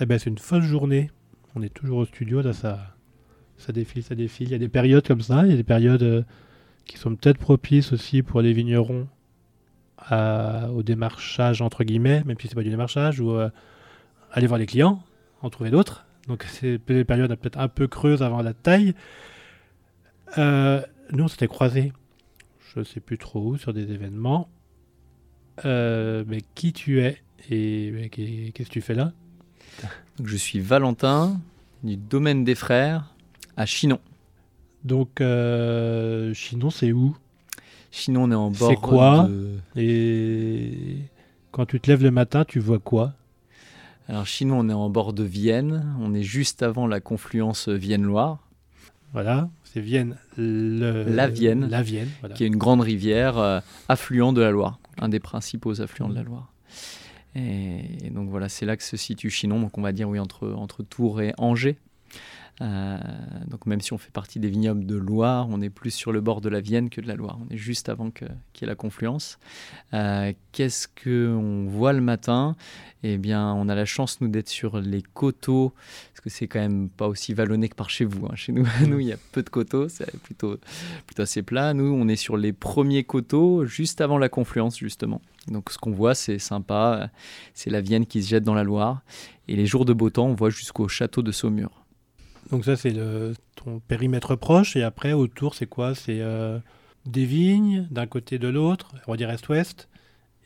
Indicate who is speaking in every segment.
Speaker 1: Eh ben, c'est une fausse journée. On est toujours au studio, là, ça, ça défile, ça défile. Il y a des périodes comme ça, il y a des périodes euh, qui sont peut-être propices aussi pour les vignerons au démarchage, entre guillemets, même si c'est pas du démarchage, ou euh, aller voir les clients, en trouver d'autres. Donc, c'est des périodes peut-être un peu creuses avant la taille. Euh, nous, on s'était croisés, je sais plus trop où, sur des événements. Mais qui tu es et qu'est-ce que tu fais là?
Speaker 2: Donc, je suis Valentin du domaine des frères à Chinon.
Speaker 1: Donc, euh, Chinon, c'est où?
Speaker 2: Chinon, on est en bord.
Speaker 1: C'est quoi?
Speaker 2: de-
Speaker 1: Et quand tu te lèves le matin, tu vois quoi?
Speaker 2: Alors, Chinon, on est en bord de Vienne. On est juste avant la confluence Vienne-Loire,
Speaker 1: Voilà, c'est Vienne. Le...
Speaker 2: La Vienne.
Speaker 1: La Vienne, voilà.
Speaker 2: qui est une grande rivière euh, affluent de la Loire, un des principaux affluents de la Loire. Et, donc voilà, c'est là que se situe Chinon. Donc on va dire oui entre Tours et Angers. Euh, donc même si on fait partie des vignobles de Loire, on est plus sur le bord de la Vienne que de la Loire. On est juste avant qu'il y ait la confluence. Euh, Qu'est-ce qu'on voit le matin? Eh bien, on a la chance, nous, d'être sur les coteaux, parce que c'est quand même pas aussi vallonné que par chez vous. hein. Chez nous, il y a peu de coteaux, c'est plutôt assez plat. Nous, on est sur les premiers coteaux, juste avant la confluence, justement. Donc, ce qu'on voit, c'est sympa. C'est la Vienne qui se jette dans la Loire. Et les jours de beau temps, on voit jusqu'au château de Saumur.
Speaker 1: Donc ça, c'est le... ton périmètre proche. Et après, autour, c'est quoi? C'est euh, des vignes d'un côté de l'autre, on va dire est-ouest.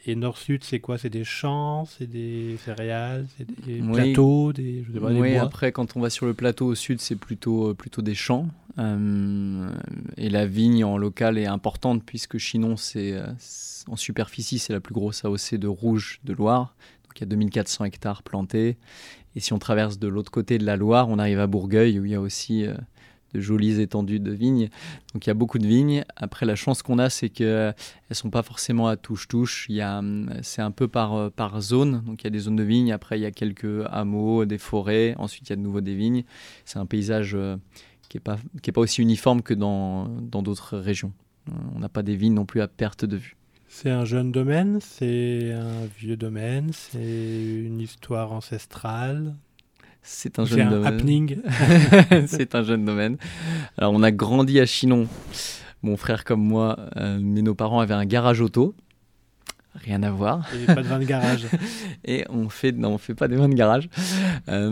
Speaker 1: Et nord-sud, c'est quoi? C'est des champs, c'est des céréales, c'est des
Speaker 2: Oui.
Speaker 1: plateaux, des, je sais pas, des
Speaker 2: Oui,
Speaker 1: bois.
Speaker 2: après, quand on va sur le plateau au sud, c'est plutôt, euh, plutôt des champs. Euh, et la vigne en local est importante puisque Chinon, c'est- en superficie, c'est la plus grosse AOC de rouge de Loire. Donc il y a 2400 hectares plantés. Et si on traverse de l'autre côté de la Loire, on arrive à Bourgueil où il y a aussi euh, de jolies étendues de vignes. Donc il y a beaucoup de vignes. Après, la chance qu'on a, c'est qu'elles ne sont pas forcément à touche-touche. Hum, C'est un peu par, euh, par zone. Donc il y a des zones de vignes. Après, il y a quelques hameaux, des forêts. Ensuite, il y a de nouveau des vignes. C'est un paysage euh, qui n'est pas, pas aussi uniforme que dans d'autres régions. Euh, On n'a pas des vignes non plus à perte de vue.
Speaker 1: C'est un jeune domaine, c'est un vieux domaine, c'est une histoire ancestrale,
Speaker 2: C'est un jeune
Speaker 1: un
Speaker 2: domaine.
Speaker 1: happening.
Speaker 2: c'est un jeune domaine. Alors, on a grandi à Chinon, mon frère comme moi, euh, mais nos parents avaient un garage auto. Rien à voir.
Speaker 1: Il n'y a pas de vin de garage.
Speaker 2: Et on fait, non, on fait pas des vins de garage. Euh,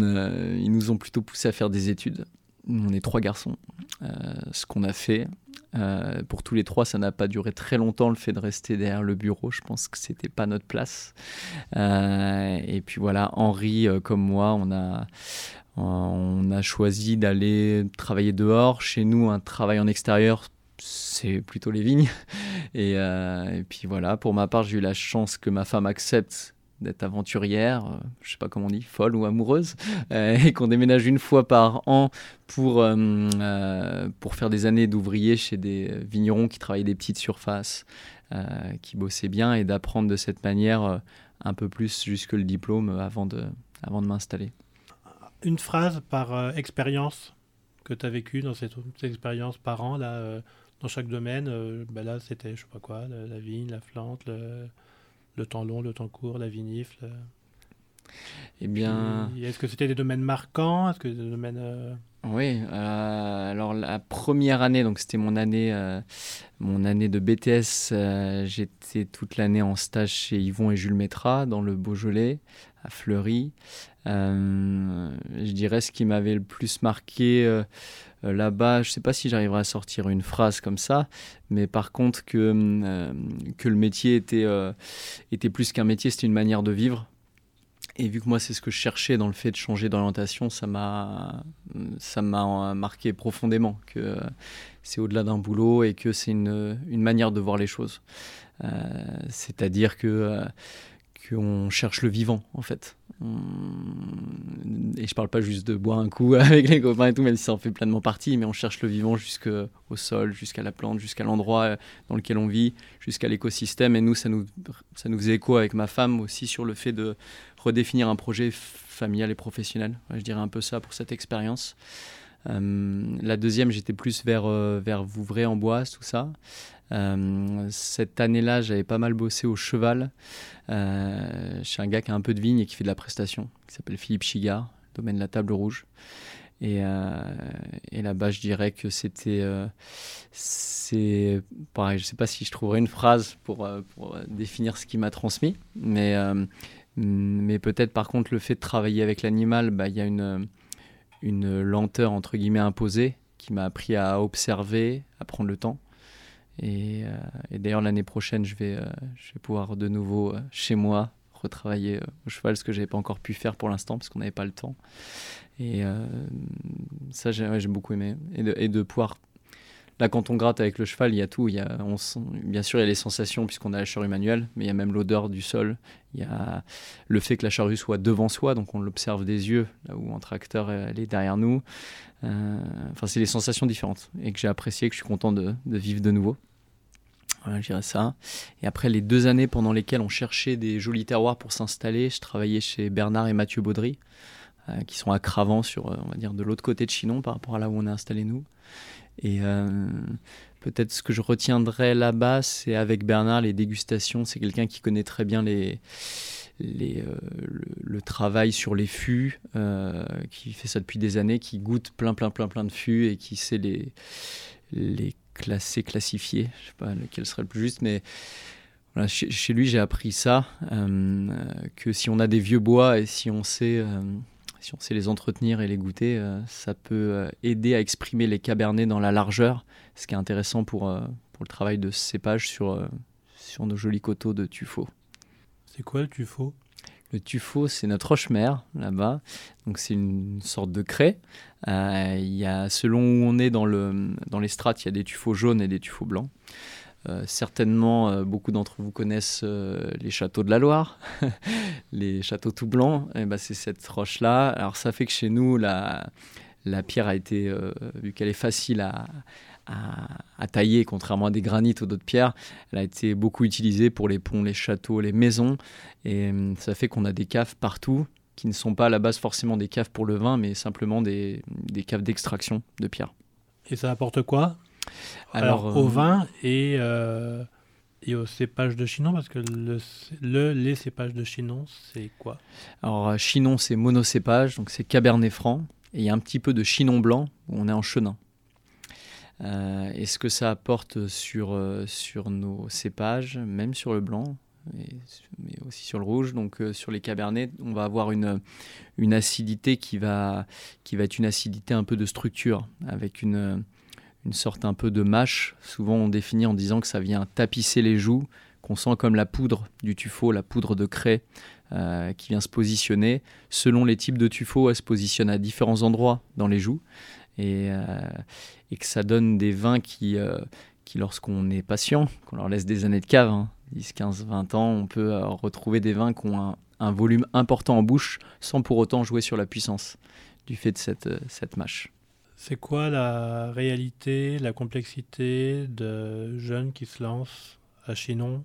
Speaker 2: euh, ils nous ont plutôt poussé à faire des études. On est trois garçons. Euh, ce qu'on a fait, euh, pour tous les trois, ça n'a pas duré très longtemps le fait de rester derrière le bureau. Je pense que c'était pas notre place. Euh, et puis voilà, Henri, euh, comme moi, on a, on a choisi d'aller travailler dehors. Chez nous, un travail en extérieur, c'est plutôt les vignes. Et, et puis voilà, pour ma part, j'ai eu la chance que ma femme accepte d'être aventurière, euh, je sais pas comment on dit, folle ou amoureuse, euh, et qu'on déménage une fois par an pour, euh, pour faire des années d'ouvrier chez des vignerons qui travaillaient des petites surfaces, qui bossaient bien, et d'apprendre de cette manière un peu plus jusque le diplôme avant de, avant de m'installer.
Speaker 1: Une phrase par expérience que tu as vécue dans cette, cette expérience par an, là, dans chaque domaine. bah là, c'était, je sais pas quoi, la, la vigne, la plante, le, le temps long, le temps court, la vinifle.
Speaker 2: Eh bien,
Speaker 1: Est-ce que c'était des domaines marquants? Est-ce que des domaines. euh,
Speaker 2: Oui, euh, alors la première année, donc c'était mon année, euh, mon année de BTS, euh, j'étais toute l'année en stage chez Yvon et Jules Métra dans le Beaujolais, à Fleury. Euh, je dirais ce qui m'avait le plus marqué euh, là-bas, je ne sais pas si j'arriverai à sortir une phrase comme ça, mais par contre que, euh, que le métier était, euh, était plus qu'un métier, c'était une manière de vivre. Et vu que moi, c'est ce que je cherchais dans le fait de changer d'orientation, ça m'a marqué profondément que c'est au-delà d'un boulot et que c'est une, une manière de voir les choses. C'est-à-dire que qu'on cherche le vivant, en fait. Et je parle pas juste de boire un coup avec les copains et tout, même si ça en fait pleinement partie, mais on cherche le vivant jusqu'au sol, jusqu'à la plante, jusqu'à l'endroit euh, dans lequel on vit, jusqu'à l'écosystème. Et nous, ça nous, ça nous faisait écho avec ma femme aussi sur le fait de redéfinir un projet familial et professionnel. Je dirais un peu ça pour cette expérience. Euh, la deuxième, j'étais plus vers, euh, vers Vouvray, Amboise, tout ça. cette année-là, j'avais pas mal bossé au cheval chez un gars qui a un peu de vigne et qui fait de la prestation, qui s'appelle Philippe Chigard, domaine de la Table Rouge. Et, et là-bas, je dirais que c'était. pareil, je ne sais pas si je trouverais une phrase pour, pour définir ce qui m'a transmis, mais mais peut-être par contre le fait de travailler avec l'animal, bah, il y a une, une lenteur entre guillemets imposée qui m'a appris à observer, à prendre le temps. Et, euh, d'ailleurs l'année prochaine, je vais, euh, je vais pouvoir de nouveau euh, chez moi retravailler au cheval, ce que j'avais pas encore pu faire pour l'instant parce qu'on n'avait pas le temps. Et ça, j'ai beaucoup aimé. Et de, et pouvoir Là, quand on gratte avec le cheval, il y a tout. Y a, bien sûr, il y a les sensations puisqu'on a la charrue manuelle, mais il y a même l'odeur du sol. Il y a le fait que la charrue soit devant soi, donc on l'observe des yeux, là où un tracteur elle est derrière nous. Euh, enfin, c'est des sensations différentes et que j'ai apprécié, que je suis content de, vivre de nouveau. Voilà, je dirais ça. Et après les deux années pendant lesquelles on cherchait des jolis terroirs pour s'installer, je travaillais chez Bernard et Mathieu Baudry, euh, qui sont à Cravant, sur, euh, on va dire, de l'autre côté de Chinon par rapport à là où on est installé nous. Et euh, peut-être ce que je retiendrai là-bas, c'est avec Bernard les dégustations. C'est quelqu'un qui connaît très bien les, les, euh, le, travail sur les fûts, qui fait ça depuis des années, qui goûte plein, plein, plein, plein de fûts et qui sait les, les classer, classifier. Je sais pas lequel serait le plus juste, mais chez, lui, j'ai appris ça, que si on a des vieux bois et si on sait si on sait les entretenir et les goûter, euh, ça peut euh, aider à exprimer les cabernets dans la largeur, ce qui est intéressant pour, euh, pour le travail de cépage sur, sur nos jolis coteaux de tuffeau.
Speaker 1: C'est quoi le tuffeau?
Speaker 2: Le tuffeau, c'est notre roche-mère là-bas. Donc c'est une sorte de craie. Il y a, selon où on est dans, le, dans les strates, il y a des tuffeaux jaunes et des tuffeaux blancs. Euh, certainement, euh, beaucoup d'entre vous connaissent euh, les châteaux de la Loire, les châteaux tout blancs. Et ben, c'est cette roche-là. Alors, ça fait que chez nous, la, la pierre a été, vu qu'elle est facile à, à, tailler, contrairement à des granites ou d'autres pierres, elle a été beaucoup utilisée pour les ponts, les châteaux, les maisons. Et ça fait qu'on a des caves partout qui ne sont pas à la base forcément des caves pour le vin, mais simplement des, des caves d'extraction de pierre.
Speaker 1: Et ça apporte quoi alors, au euh, vin et, euh, et au cépage de Chinon, parce que le, le les cépages de Chinon, c'est quoi?
Speaker 2: Alors, Chinon, c'est monocépage, donc c'est Cabernet Franc, et il y a un petit peu de Chinon blanc, où on est en chenin. Et ce que ça apporte sur, sur nos cépages, même sur le blanc, mais aussi sur le rouge? Donc sur les cabernets, on va avoir une, une acidité qui va, qui va être une acidité un peu de structure, avec une, une sorte un peu de mâche. Souvent on définit en disant que ça vient tapisser les joues, qu'on sent comme la poudre du tuffeau, la poudre de craie euh, qui vient se positionner. Selon les types de tuffeau, elle se positionne à différents endroits dans les joues. Et, euh, que ça donne des vins qui, euh, qui lorsqu'on est patient, qu'on leur laisse des années de cave, 10, 15, 20 ans, on peut retrouver des vins qui ont un, volume important en bouche sans pour autant jouer sur la puissance du fait de cette, cette mâche.
Speaker 1: C'est quoi la réalité, la complexité de jeunes qui se lancent à Chinon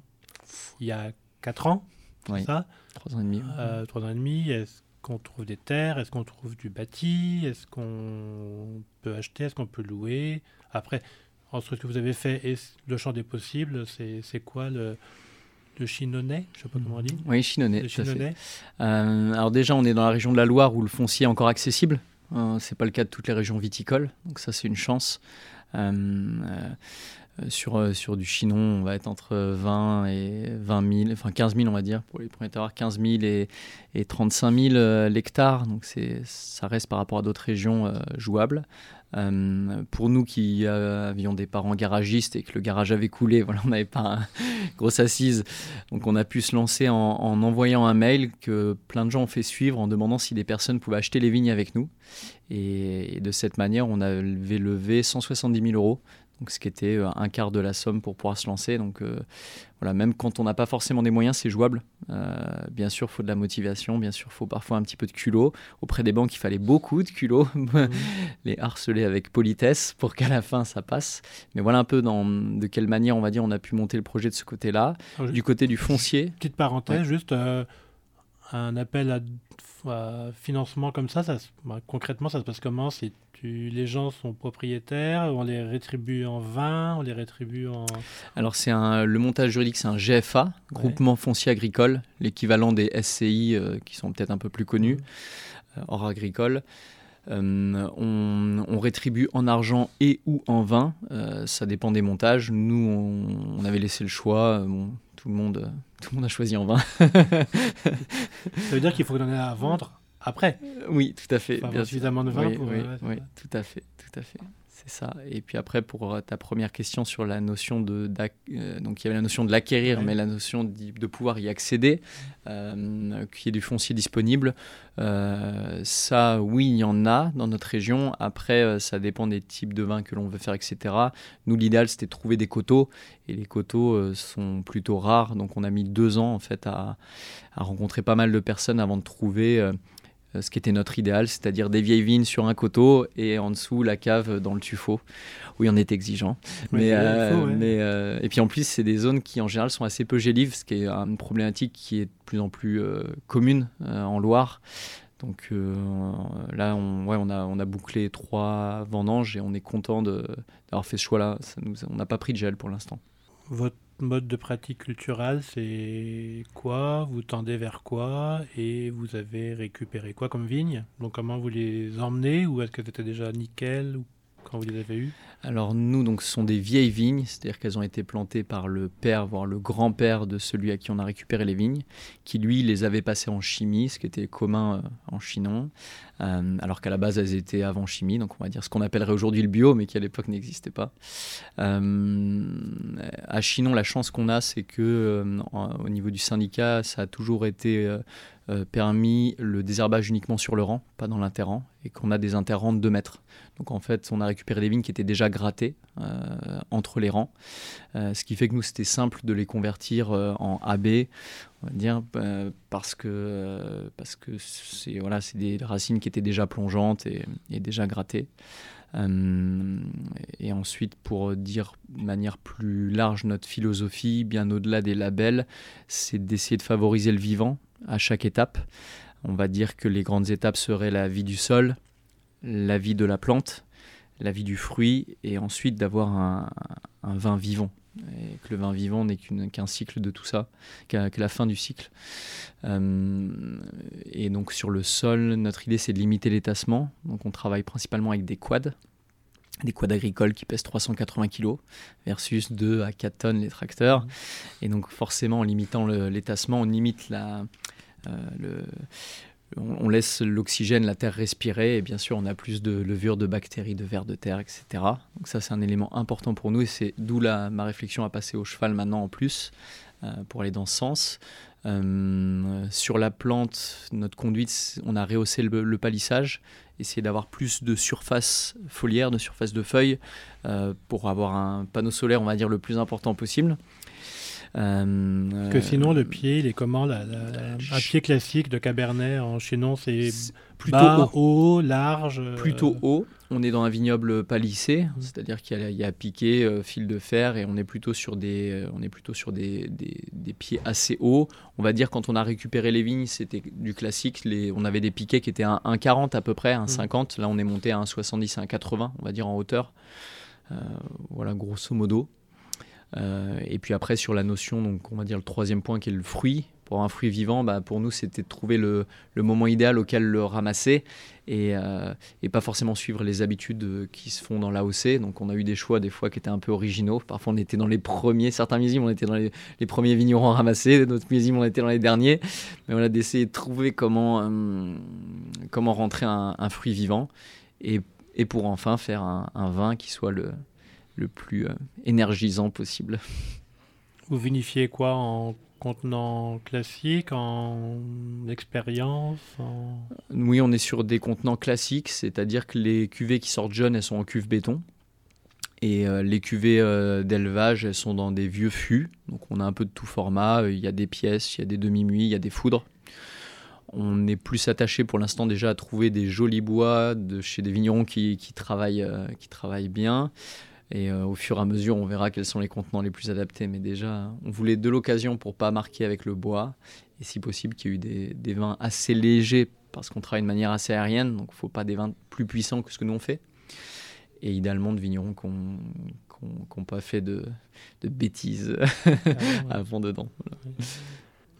Speaker 1: il y a 4 ans
Speaker 2: oui. ça? 3 ans et demi.
Speaker 1: Euh, 3 ans et demi. Est-ce qu'on trouve des terres Est-ce qu'on trouve du bâti Est-ce qu'on peut acheter Est-ce qu'on peut louer? Après, entre ce que vous avez fait et le champ des possibles, c'est quoi le, le je sais pas comment on dit.
Speaker 2: Oui, Chinonais. Euh, alors déjà, on est dans la région de la Loire où le foncier est encore accessible. Euh, c'est pas le cas de toutes les régions viticoles, donc ça c'est une chance. Euh, euh, sur, sur du chinon, on va être entre 20 et 20 000, enfin 15 000 on va dire pour les premiers terroirs, 15 000 et, et 35 000 l'hectare, donc ça reste par rapport à d'autres régions jouable. Euh, pour nous qui avions des parents garagistes et que le garage avait coulé, voilà, on n'avait pas une grosse assise. Donc on a pu se lancer en, envoyant un mail que plein de gens ont fait suivre en demandant si des personnes pouvaient acheter les vignes avec nous. Et, et de cette manière, on avait levé 170 000 euros donc ce qui était euh, un quart de la somme pour pouvoir se lancer. Donc euh, voilà, même quand on n'a pas forcément des moyens, c'est jouable. Euh, bien sûr, il faut de la motivation, bien sûr, il faut parfois un petit peu de culot. Auprès des banques, il fallait beaucoup de culot, mmh. les harceler avec politesse pour qu'à la fin ça passe. Mais voilà un peu dans, de quelle manière, on va dire, on a pu monter le projet de ce côté-là. du côté du foncier.
Speaker 1: Petite parenthèse, juste un appel à, financement comme ça, bah, concrètement, ça se passe comment? Les gens sont propriétaires, on les rétribue en vin, on les rétribue en.
Speaker 2: Alors c'est le montage juridique, c'est un GFA, groupement foncier agricole, l'équivalent des SCI euh, qui sont peut-être un peu plus connus, euh, hors agricole. Euh, on, rétribue en argent et ou en vin, ça dépend des montages. Nous, on, avait laissé le choix. Tout le monde, tout le monde a choisi en vin.
Speaker 1: ça veut dire qu'il faut donner à vendre après.
Speaker 2: Oui, tout à fait.
Speaker 1: bien suffisamment de vin
Speaker 2: oui, pour. Oui, tout à fait, tout à fait. C'est ça. Et puis après, pour euh, ta première question sur la notion de. Euh, donc, il y avait la notion de l'acquérir, mais la notion de, pouvoir y accéder, euh, qu'il y ait du foncier disponible. Euh, ça, oui, il y en a dans notre région. Après, ça dépend des types de vins que l'on veut faire, etc. Nous, l'idéal, c'était de trouver des coteaux. Et les coteaux sont plutôt rares. Donc, on a mis deux ans, en fait, à, à rencontrer pas mal de personnes avant de trouver ce qui était notre idéal, c'est-à-dire des vieilles vignes sur un coteau et en dessous la cave dans le tuffeau. Oui, on est exigeant. mais, euh, mais euh, et puis en plus, c'est des zones qui en général sont assez peu gélives, ce qui est une problématique qui est de plus en plus commune en Loire. Donc là, on, ouais, on, a, on a bouclé trois vendanges et on est content d'avoir fait ce choix-là. on n'a pas pris de gel pour l'instant.
Speaker 1: Votre mode de pratique culturelle, c'est quoi? Vous tendez vers quoi? Et vous avez récupéré quoi comme vignes? Donc comment vous les emmenez? Ou est-ce que c'était déjà nickel? Quand vous les avez eues?
Speaker 2: Alors nous, donc, ce sont des vieilles vignes, c'est-à-dire qu'elles ont été plantées par le père, voire le grand-père de celui à qui on a récupéré les vignes, qui lui les avait passées en chimie, ce qui était commun euh, en Chinon, euh, alors qu'à la base elles étaient avant chimie, donc on va dire ce qu'on appellerait aujourd'hui le bio, mais qui à l'époque n'existait pas. Euh, à Chinon, la chance qu'on a, c'est que au niveau du syndicat, ça a toujours été permis le désherbage uniquement sur le rang, pas dans l'interrang, et qu'on a des interrangs de 2 mètres. Donc en fait, on a récupéré des vignes qui étaient déjà grattées euh, entre les rangs, euh, ce qui fait que nous, c'était simple de les convertir en AB, on va dire, parce que parce c'est voilà, des racines qui étaient déjà plongeantes et, et déjà grattées. et ensuite, pour dire de manière plus large notre philosophie, bien au-delà des labels, c'est d'essayer de favoriser le vivant, à chaque étape. On va dire que les grandes étapes seraient la vie du sol, la vie de la plante, la vie du fruit, et ensuite d'avoir un, vin vivant. Et que le vin vivant n'est qu'un cycle de tout ça, que la fin du cycle. Euh, et donc sur le sol, notre idée c'est de limiter l'étassement. Donc on travaille principalement avec des quads, des quads agricoles qui pèsent 380 kg versus 2 à 4 tonnes les tracteurs. Mmh. Et donc forcément en limitant l'étassement, on limite la, euh, on, laisse l'oxygène, la terre respirer, et bien sûr, on a plus de levure de bactéries, de vers de terre, etc. Donc ça, c'est un élément important pour nous, et c'est d'où ma réflexion à passer au cheval maintenant en plus, euh, pour aller dans ce sens. Euh, sur la plante, notre conduite, on a rehaussé le, palissage, essayer d'avoir plus de surface foliaire, de surface de feuilles, pour avoir un panneau solaire, on va dire, le plus important possible.
Speaker 1: Euh, que sinon, le pied, il est comment la, Un pied classique de Cabernet en Chinon, c'est plutôt haut, large
Speaker 2: euh, Plutôt haut. On est dans un vignoble palissé, c'est-à-dire qu'il y, a piqué, euh, fil de fer, et on est plutôt sur des, on est plutôt sur des, des, pieds assez hauts. On va dire quand on a récupéré les vignes, c'était du classique. Les, on avait des piquets qui étaient à 1,40 à peu près, 1,50. Mmh. Là, on est monté à 1,70, 1,80, on va dire en hauteur. voilà, grosso modo. Euh, et puis après, sur la notion, donc on va dire le troisième point qui est le fruit. Pour un fruit vivant, bah, pour nous, c'était de trouver le, moment idéal auquel le ramasser et, euh, pas forcément suivre les habitudes qui se font dans l'AOC. Donc on a eu des choix des fois qui étaient un peu originaux. Parfois on était dans les premiers, certains millésimes on était dans les, premiers vignerons à ramasser, d'autres millésimes on était dans les derniers. Mais on a d'essayer de trouver comment, euh, comment rentrer un, fruit vivant et, pour enfin faire un vin qui soit le, le plus euh, énergisant possible.
Speaker 1: Vous vinifiez quoi en contenant classique, en expérience
Speaker 2: Oui, on est sur des contenants classiques, c'est-à-dire que les cuvées qui sortent jeunes, elles sont en cuve béton. Et euh, les cuvées euh, d'élevage, elles sont dans des vieux fûts. Donc on a un peu de tout format. Il y a des pièces, il y a des demi-muits, il y a des foudres. On est plus attaché pour l'instant déjà à trouver des jolis bois de chez des vignerons qui, travaillent, qui travaillent bien. Et euh, au fur et à mesure, on verra quels sont les contenants les plus adaptés. Mais déjà, on voulait de l'occasion pour pas marquer avec le bois et si possible qu'il y ait eu des, vins assez légers parce qu'on travaille de manière assez aérienne, donc il ne faut pas des vins plus puissants que ce que nous on fait. Et idéalement de vignerons qui n'ont pas fait de, bêtises ah avant dedans.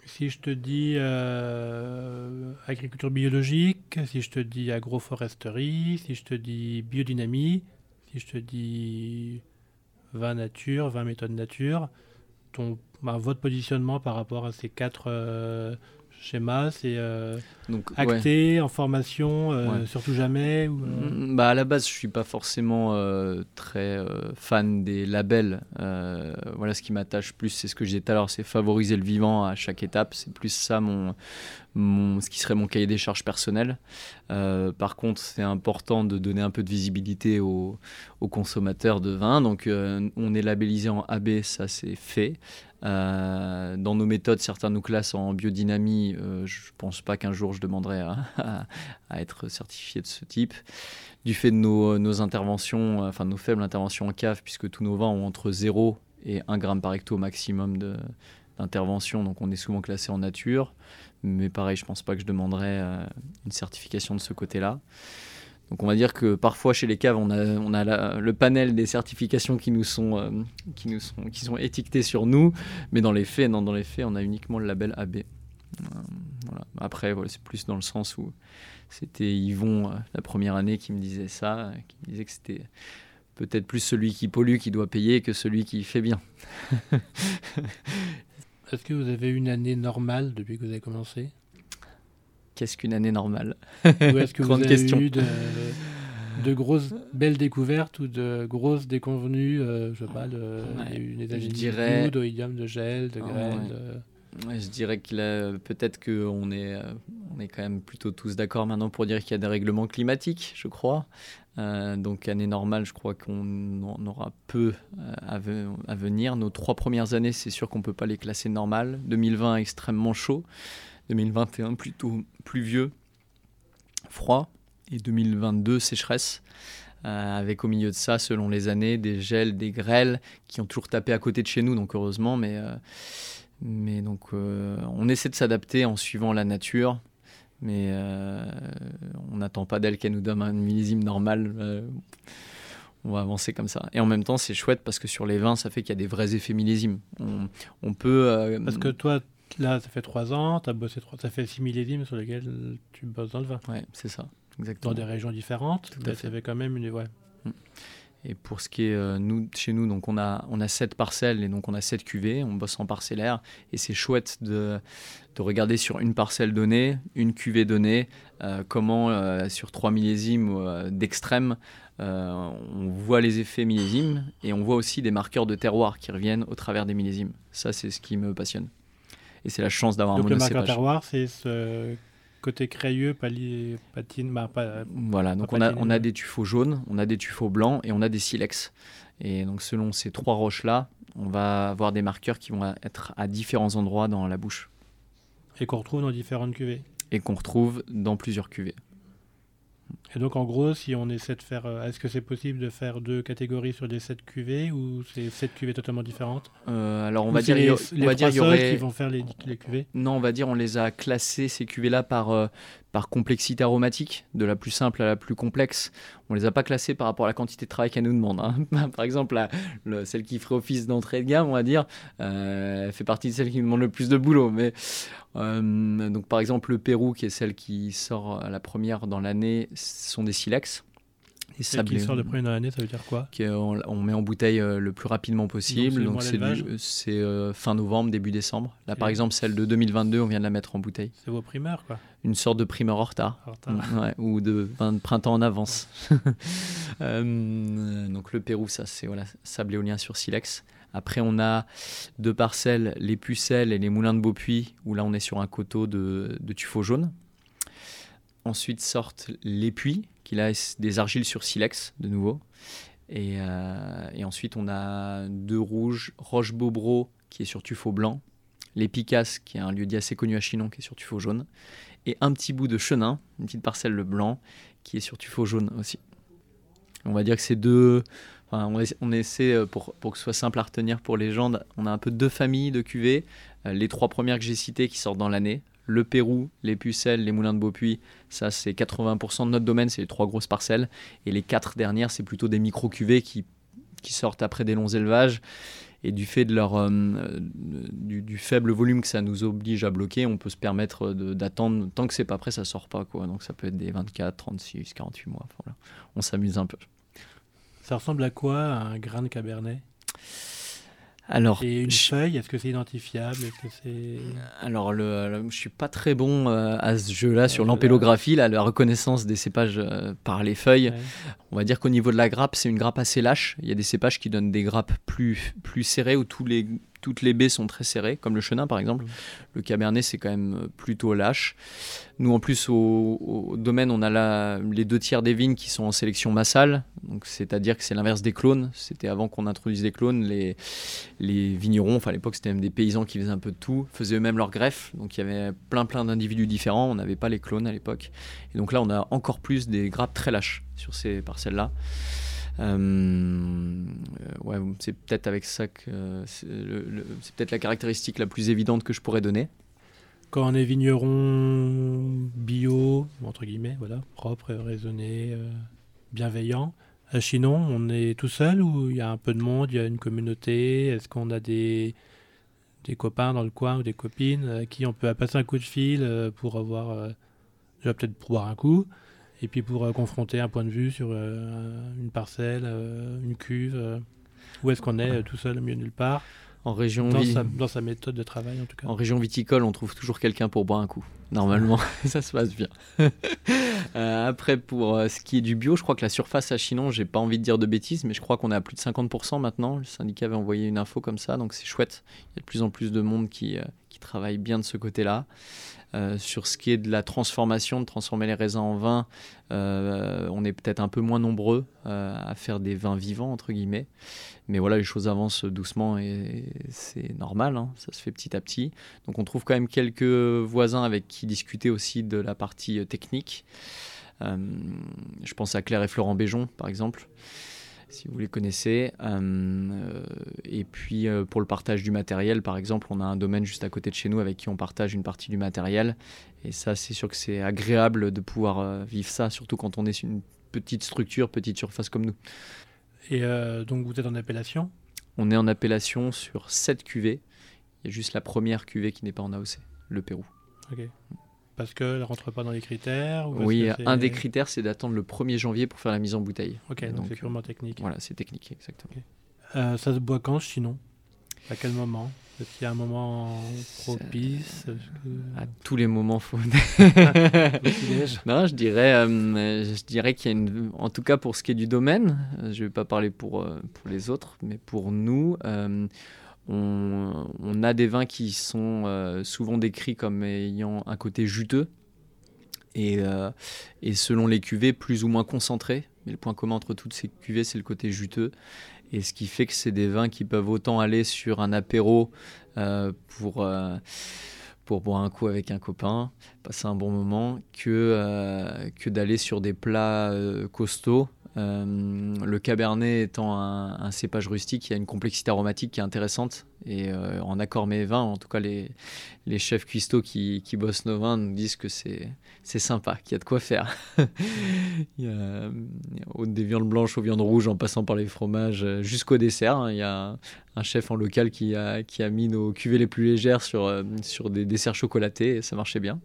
Speaker 1: Si je te dis euh, agriculture biologique, si je te dis agroforesterie, si je te dis biodynamie, si je te dis vin nature, vin méthode nature, ton, bah, votre positionnement par rapport à ces quatre euh, schéma, c'est euh, acté, en formation, euh, surtout jamais ou, euh
Speaker 2: mm, bah À la base, je suis pas forcément très fan des labels. voilà, ce qui m'attache plus, c'est ce que j'ai dit tout à l'heure, c'est favoriser le vivant à chaque étape. C'est plus ça mon, ce qui serait mon cahier des charges personnel. par contre, c'est important de donner un peu de visibilité aux, consommateurs de vin. Donc, on est labellisé en AB, ça c'est fait. Euh, dans nos méthodes, certains nous classent en biodynamie. Euh, je ne pense pas qu'un jour je demanderai à, être certifié de ce type. Du fait de nos, interventions, euh, enfin nos faibles interventions en cave, puisque tous nos vins ont entre 0 et 1 gramme par hecto maximum d'intervention, donc on est souvent classé en nature. Mais pareil, je pense pas que je demanderai une certification de ce côté-là. Donc on va dire que parfois chez les caves, on a, le panel des certifications qui nous, sont, euh, qui nous sont, qui sont étiquetées sur nous, mais dans les faits, non, dans les faits, on a uniquement le label AB. Euh, voilà. Après, voilà, c'est plus dans le sens où c'était Yvon, euh, la première année, qui me disait ça, qui me disait que c'était peut-être plus celui qui pollue qui doit payer que celui qui fait bien.
Speaker 1: Est-ce que vous avez une année normale depuis que vous avez commencé?
Speaker 2: Qu'est-ce qu'une année normale?
Speaker 1: Ou est-ce que vous avez question. eu de, grosses belles découvertes ou de grosses déconvenues euh, Je sais pas, de, une états-unis dirais... de de gel, de
Speaker 2: je dirais qu'il peut-être qu'on est, euh, on est quand même plutôt tous d'accord maintenant pour dire qu'il y a des règlements climatiques, je crois. Euh, donc année normale, je crois qu'on en aura peu à, à, venir. Nos trois premières années, c'est sûr qu'on peut pas les classer normales. 2020 extrêmement chaud. 2021 plutôt pluvieux, froid, et 2022 sécheresse. Euh, avec au milieu de ça, selon les années, des gels, des grêles qui ont toujours tapé à côté de chez nous, donc heureusement, mais, euh, mais donc euh, on essaie de s'adapter en suivant la nature, mais on n'attend pas d'elle qu'elle nous donne un millésime normal. on va avancer comme ça. Et en même temps, c'est chouette parce que sur les vins, ça fait qu'il y a des vrais effets millésimes. On, on peut.
Speaker 1: parce que toi, Là, ça fait trois ans, as bossé trois, ça fait six millésimes sur lesquels tu bosses dans le vin.
Speaker 2: Oui, c'est ça, exactement.
Speaker 1: Dans des régions différentes, Tout ça fait quand même une. Ouais.
Speaker 2: Et pour ce qui est euh, nous, chez nous, donc on a, on a sept parcelles et donc on a sept cuvées, on bosse en parcellaire et c'est chouette de, de, regarder sur une parcelle donnée, une cuvée donnée, euh, comment euh, sur trois millésimes d'extrême, on voit les effets millésimes et on voit aussi des marqueurs de terroir qui reviennent au travers des millésimes. Ça, c'est ce qui me passionne. Et c'est la chance d'avoir un monocépage.
Speaker 1: Donc le marqueur terroir, c'est ce côté crayeux, pali, patine, bah, pas,
Speaker 2: Voilà, donc on a, on a des tuffeaux jaunes, on a des tuffeaux blancs et on a des silex. Et donc selon ces trois roches-là, on va avoir des marqueurs qui vont être à différents endroits dans la bouche.
Speaker 1: Et qu'on retrouve dans différentes cuvées.
Speaker 2: Et qu'on retrouve dans plusieurs cuvées.
Speaker 1: Et donc, en gros, si on essaie de faire. Euh, est-ce que c'est possible de faire deux catégories sur des 7 cuvées ou c'est 7 cuvées totalement différentes
Speaker 2: euh, Alors, on va dire. Les,
Speaker 1: on va dire, y aurait... qui vont faire les, les, cuvées
Speaker 2: Non, on va dire, on les a classées, ces cuvées-là, par, euh, par complexité aromatique, de la plus simple à la plus complexe. On les a pas classées par rapport à la quantité de travail qu'elle nous demande. Hein. par exemple, la, celle qui ferait office d'entrée de gamme, on va dire, euh, fait partie de celles qui nous demandent le plus de boulot. Mais donc, par exemple, le Pérou, qui est celle qui sort à la première dans l'année, sont des silex.
Speaker 1: Et qui sort de premier dans l'année, ça veut dire quoi
Speaker 2: on, on, met en bouteille euh, le plus rapidement possible. Donc c'est euh, fin novembre, début décembre. Là, par exemple, celle de 2022, on vient de la mettre en bouteille.
Speaker 1: C'est vos primeurs, quoi
Speaker 2: Une sorte de primeur en retard. Mm, ou de, printemps en avance. Euh, donc le Pérou, ça, c'est voilà, sable éolien sur silex. Après, on a deux parcelles, les Pucelles et les Moulins de Beaupuis, où là, on est sur un coteau de, de tuffeau jaune. Ensuite sortent les puits, qui a des argiles sur silex, de nouveau. Euh, et, ensuite, on a deux rouges, Roche-Bobro, qui est sur tuffeau blanc, les Picasses, qui est un lieu dit assez connu à Chinon, qui est sur tuffeau jaune, et un petit bout de Chenin, une petite parcelle le blanc, qui est sur tuffeau jaune aussi. On va dire que ces deux, on, essaie, euh, pour, pour, que ce soit simple à retenir pour les gens, on a un peu deux familles de cuvées. Euh, les trois premières que j'ai citées qui sortent dans l'année. Le Pérou, les Pucelles, les Moulins de Beaupuy, ça c'est 80% de notre domaine, c'est les trois grosses parcelles. Et les quatre dernières, c'est plutôt des micro-cuvées qui, qui sortent après des longs élevages et du fait de leur, euh, du, faible volume que ça nous oblige à bloquer, on peut se permettre d'attendre tant que c'est pas prêt, ça sort pas quoi. Donc ça peut être des 24, 36, 48 mois. On s'amuse un peu.
Speaker 1: Ça ressemble à quoi un grain de cabernet?
Speaker 2: Alors,
Speaker 1: et une feuille, est-ce que c'est identifiable est-ce que c'est...
Speaker 2: Alors, le, je suis pas très bon euh, à ce jeu-là sur l'ampélographie, la reconnaissance des cépages euh, par les feuilles. On va dire qu'au niveau de la grappe, c'est une grappe assez lâche. Il y a des cépages qui donnent des grappes plus, plus serrées où tous les toutes les baies sont très serrées, comme le chenin par exemple. Le cabernet, c'est quand même plutôt lâche. Nous, en plus, au, domaine, on a les deux tiers des vignes qui sont en sélection massale. Donc, c'est-à-dire que c'est l'inverse des clones. C'était avant qu'on introduise des clones. Les, les vignerons, enfin à l'époque, c'était même des paysans qui faisaient un peu de tout, faisaient eux-mêmes leur greffe. Donc, il y avait plein, plein d'individus différents. On n'avait pas les clones à l'époque. Et donc là, on a encore plus des grappes très lâches sur ces parcelles-là. Euh, ouais, c'est peut-être avec ça que c'est peut-être la caractéristique la plus évidente que je pourrais donner.
Speaker 1: Quand on est vigneron bio, entre guillemets, voilà, propre, raisonné, euh, bienveillant, à Chinon, on est tout seul ou il y a un peu de monde, il y a une communauté? Est-ce qu'on a des, des copains dans le coin ou des copines à qui on peut passer un coup de fil euh, pour avoir, peut-être pour boire un coup? Et puis pour euh, confronter un point de vue sur euh, une parcelle, euh, une cuve, où est-ce qu'on est, tout seul de nulle part
Speaker 2: en région
Speaker 1: dans, sa, dans, sa, méthode de travail en tout cas.
Speaker 2: En région viticole, on trouve toujours quelqu'un pour boire un coup. Normalement, ça se passe bien. après, pour ce qui est du bio, je crois que la surface à Chinon, j'ai pas envie de dire de bêtises, mais je crois qu'on est à plus de 50% maintenant. Le syndicat avait envoyé une info comme ça, donc c'est chouette. Il y a de plus en plus de monde qui, qui travaille bien de ce côté-là. Euh, sur ce qui est de la transformation, de transformer les raisins en vin, euh, on est peut-être un peu moins nombreux euh, à faire des vins vivants, entre guillemets. Mais voilà, les choses avancent doucement et c'est normal, hein, ça se fait petit à petit. Donc on trouve quand même quelques voisins avec qui discuter aussi de la partie technique. je pense à Claire et Florent Béjon, par exemple si vous les connaissez. Euh, et puis euh, pour le partage du matériel, par exemple, on a un domaine juste à côté de chez nous avec qui on partage une partie du matériel. Et ça, c'est sûr que c'est agréable de pouvoir euh, vivre ça, surtout quand on est sur une petite structure, petite surface comme nous.
Speaker 1: Et donc vous êtes en appellation?
Speaker 2: On est en appellation sur 7 cuvées. Il y a juste la première cuvée qui n'est pas en AOC, le Pérou.
Speaker 1: Ok. Parce qu'elle ne rentre pas dans les critères
Speaker 2: Oui, un des critères, c'est d'attendre le 1er janvier pour faire la mise en bouteille.
Speaker 1: Ok, donc c'est purement technique.
Speaker 2: Voilà, c'est technique, exactement.
Speaker 1: Euh, ça se boit quand, sinon? À quel moment? Est-ce qu'il y a un moment propice?
Speaker 2: À tous les moments, faut. non, je dirais, euh, je dirais qu'il y a une. En tout cas, pour ce qui est du domaine, euh, je ne vais pas parler pour, pour les autres, mais pour nous on, a des vins qui sont euh, souvent décrits comme ayant un côté juteux euh, et, selon les cuvées plus ou moins concentrés. Mais le point commun entre toutes ces cuvées, c'est le côté juteux. Et ce qui fait que c'est des vins qui peuvent autant aller sur un apéro euh, pour, pour boire un coup avec un copain, passer un bon moment, que, que d'aller sur des plats costauds euh, le cabernet étant un, cépage rustique, il y a une complexité aromatique qui est intéressante. Et euh, en accord mes vins, en tout cas les, chefs cuistots qui, bossent nos vins nous disent que c'est, sympa, qu'il y a de quoi faire. il y a, des viandes blanches aux viandes rouges en passant par les fromages euh, jusqu'au dessert. Hein. Il y a un chef en local qui a, mis nos cuvées les plus légères sur, des desserts chocolatés et ça marchait bien.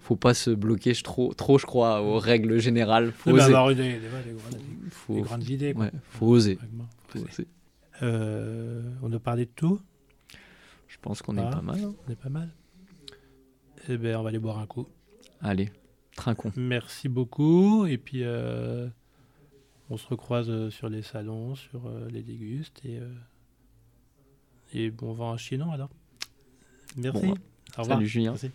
Speaker 2: Faut pas se bloquer trop, trop je crois, aux règles générales.
Speaker 1: Faut oser. Avoir des, des, faut, grandes idées.
Speaker 2: faut oser.
Speaker 1: Euh, on a parlé de tout.
Speaker 2: Je pense qu'on est pas mal. Hein.
Speaker 1: On est pas mal. Eh bien, on va aller boire un coup.
Speaker 2: Allez, trinquons.
Speaker 1: Merci beaucoup. Et puis, euh, on se recroise euh, sur les salons, sur les dégustes. Et, et bon vent à Chinon alors. Merci.
Speaker 2: Au revoir. Salut Julien. Merci.